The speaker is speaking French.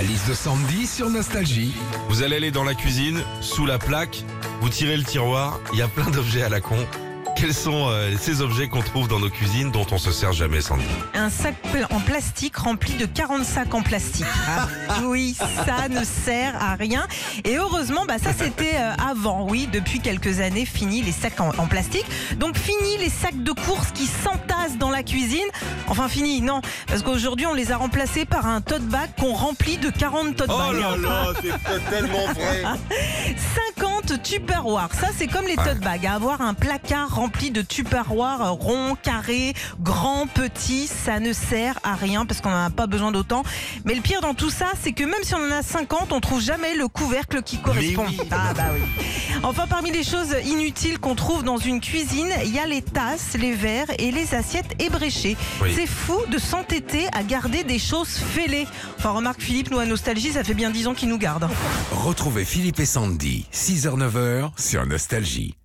La liste de Sandy sur Nostalgie. Vous allez aller dans la cuisine, sous la plaque, vous tirez le tiroir, il y a plein d'objets à la con. Quels sont euh, ces objets qu'on trouve dans nos cuisines dont on se sert jamais, Sandy Un sac pl- en plastique rempli de 40 sacs en plastique. Ah, oui, ça ne sert à rien. Et heureusement, bah ça c'était euh, avant, oui, depuis quelques années, fini les sacs en, en plastique. Donc fini les sacs de course qui s'entassent dans la cuisine. Enfin fini, non, parce qu'aujourd'hui on les a remplacés par un tote bag qu'on remplit de 40 tote bags. là, c'est tellement vrai 50 tupperwares. Ça, c'est comme les tote bags. hein. Avoir un placard rempli de tupperwares euh, ronds, carrés, grands, petits, ça ne sert à rien parce qu'on n'en a pas besoin d'autant. Mais le pire dans tout ça, c'est que même si on en a 50, on trouve jamais le couvercle qui correspond. oui. Ah bah oui. Enfin, parmi les choses inutiles qu'on trouve dans une cuisine, il y a les tasses, les verres et les assiettes ébréchées. Oui. C'est fou de s'entêter à garder des choses fêlées. Enfin, remarque Philippe, nous à Nostalgie, ça fait bien 10 ans qu'il nous garde. Retrouvez Philippe et Sandy, 6h-9h sur Nostalgie.